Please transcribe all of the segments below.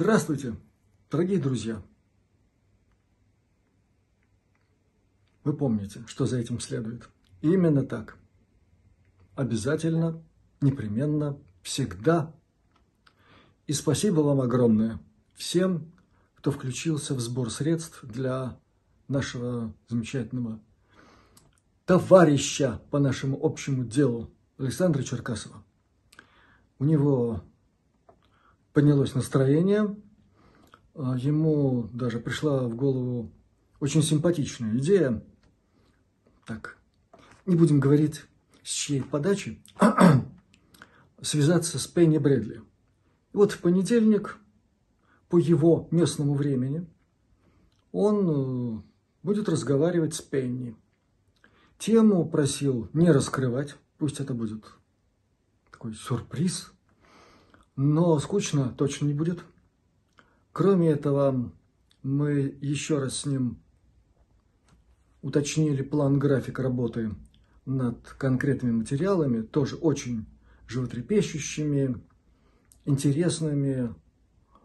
Здравствуйте, дорогие друзья! Вы помните, что за этим следует. именно так. Обязательно, непременно, всегда. И спасибо вам огромное всем, кто включился в сбор средств для нашего замечательного товарища по нашему общему делу Александра Черкасова. У него поднялось настроение, а, ему даже пришла в голову очень симпатичная идея, так, не будем говорить с чьей подачи, связаться с Пенни Брэдли. И вот в понедельник по его местному времени он э, будет разговаривать с Пенни. Тему просил не раскрывать, пусть это будет такой сюрприз, но скучно точно не будет. Кроме этого, мы еще раз с ним уточнили план график работы над конкретными материалами, тоже очень животрепещущими, интересными,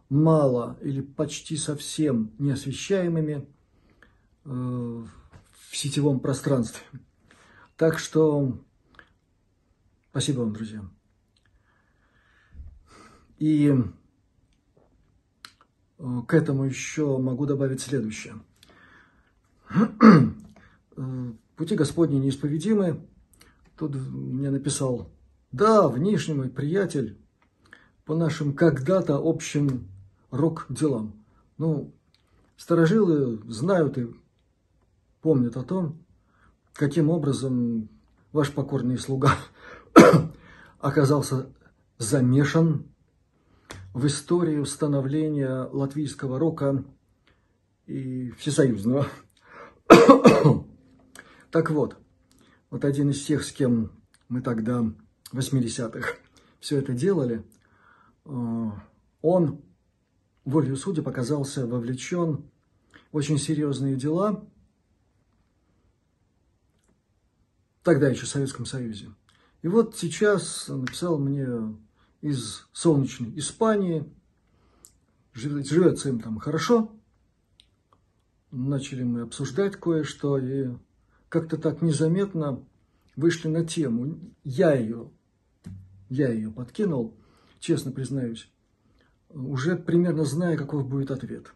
мало или почти совсем неосвещаемыми э, в сетевом пространстве. Так что спасибо вам, друзья. И э, к этому еще могу добавить следующее. Э, пути Господни неисповедимы. Тут мне написал, да, внешний мой приятель, по нашим когда-то общим рок-делам. Ну, старожилы знают и помнят о том, каким образом ваш покорный слуга оказался замешан в историю становления латвийского рока и всесоюзного. так вот, вот один из тех, с кем мы тогда в 80-х все это делали, э, он волею судеб оказался вовлечен в очень серьезные дела, тогда еще в Советском Союзе. И вот сейчас написал мне из солнечной Испании, живется им там хорошо, начали мы обсуждать кое-что, и как-то так незаметно вышли на тему. Я ее, я ее подкинул, честно признаюсь уже примерно зная, каков будет ответ.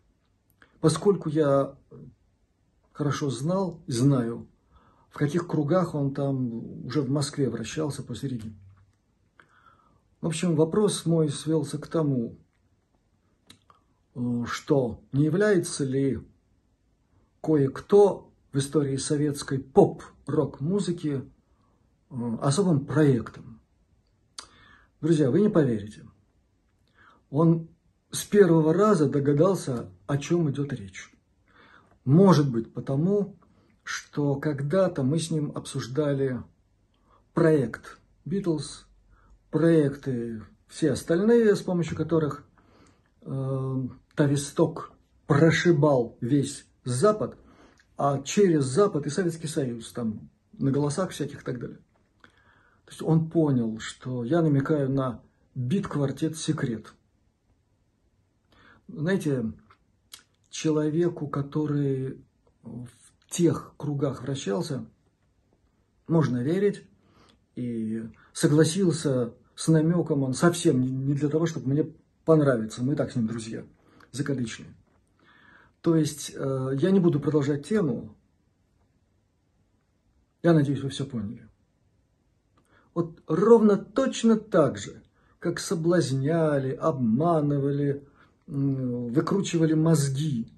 Поскольку я хорошо знал и знаю, в каких кругах он там уже в Москве вращался после Риги. В общем, вопрос мой свелся к тому, что не является ли кое-кто в истории советской поп-рок-музыки э, особым проектом. Друзья, вы не поверите – он с первого раза догадался, о чем идет речь. Может быть, потому, что когда-то мы с ним обсуждали проект Beatles, проекты все остальные, с помощью которых э, Тависток прошибал весь Запад, а через Запад и Советский Союз, там на голосах всяких и так далее. То есть он понял, что я намекаю на бит-квартет «Секрет», знаете, человеку, который в тех кругах вращался, можно верить, и согласился с намеком он совсем не для того, чтобы мне понравиться. Мы так с ним друзья, закадычные. То есть э, я не буду продолжать тему. Я надеюсь, вы все поняли. Вот ровно точно так же, как соблазняли, обманывали, выкручивали мозги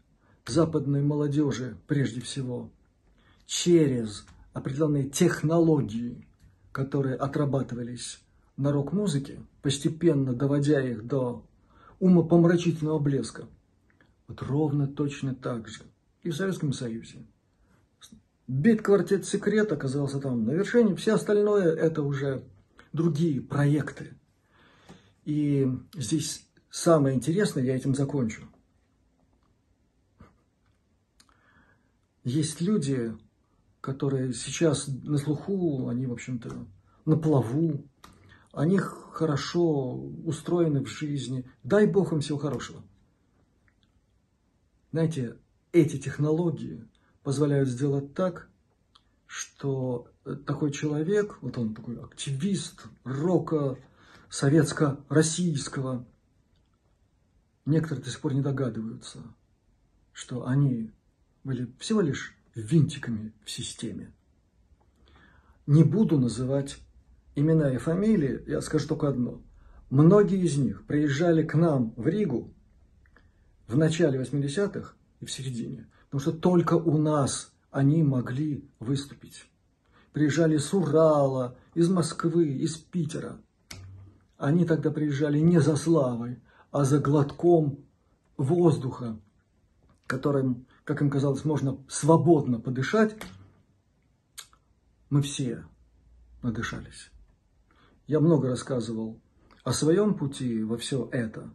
западной молодежи прежде всего через определенные технологии, которые отрабатывались на рок-музыке, постепенно доводя их до умопомрачительного блеска. Вот ровно точно так же и в Советском Союзе. Бит-квартет «Секрет» оказался там на вершине, все остальное это уже другие проекты. И здесь Самое интересное, я этим закончу. Есть люди, которые сейчас на слуху, они, в общем-то, на плаву, они хорошо устроены в жизни. Дай Бог им всего хорошего. Знаете, эти технологии позволяют сделать так, что такой человек, вот он такой активист рока советско-российского, некоторые до сих пор не догадываются, что они были всего лишь винтиками в системе. Не буду называть имена и фамилии, я скажу только одно. Многие из них приезжали к нам в Ригу в начале 80-х и в середине, потому что только у нас они могли выступить. Приезжали с Урала, из Москвы, из Питера. Они тогда приезжали не за славой, а за глотком воздуха, которым, как им казалось, можно свободно подышать. Мы все надышались. Я много рассказывал о своем пути во все это.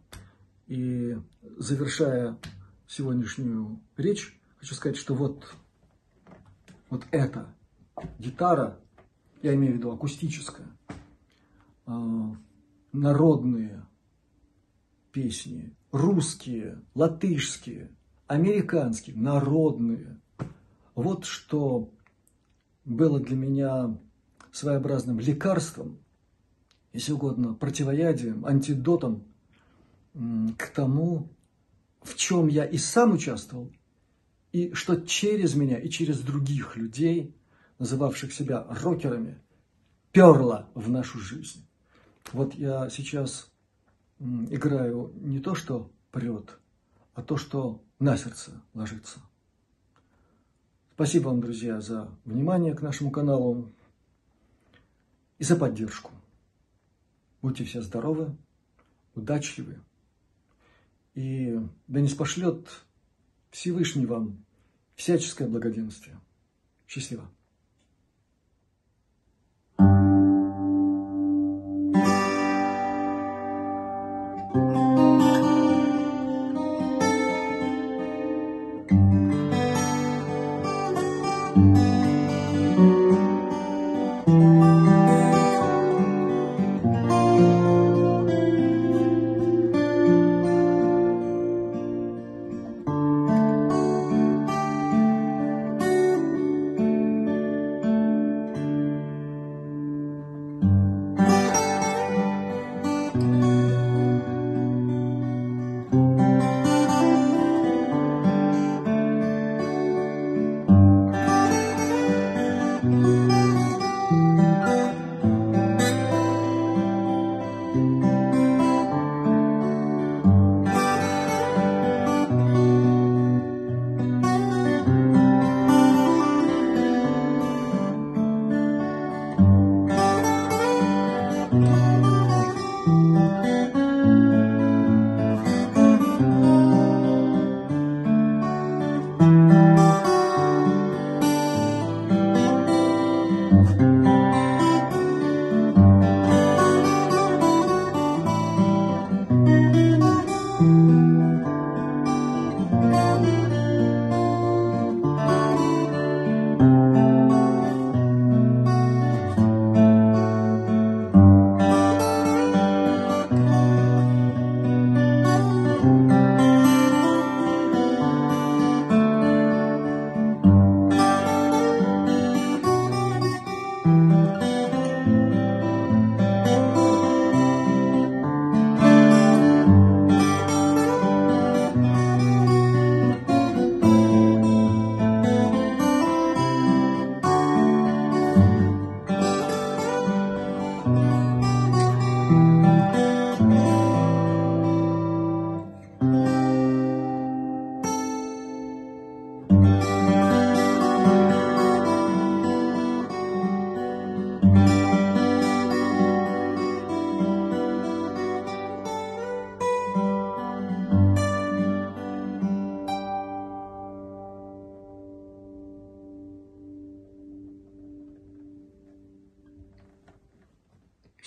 И завершая сегодняшнюю речь, хочу сказать, что вот, вот эта гитара, я имею в виду акустическая, а, народные песни, русские, латышские, американские, народные. Вот что было для меня своеобразным лекарством, если угодно, противоядием, антидотом к тому, в чем я и сам участвовал, и что через меня и через других людей, называвших себя рокерами, перло в нашу жизнь. Вот я сейчас играю не то, что прет, а то, что на сердце ложится. Спасибо вам, друзья, за внимание к нашему каналу и за поддержку. Будьте все здоровы, удачливы. И да не спошлет Всевышний вам всяческое благоденствие. Счастливо.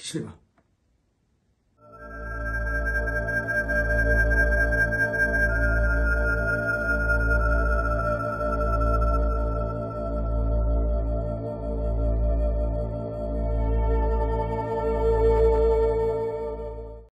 Счастливо.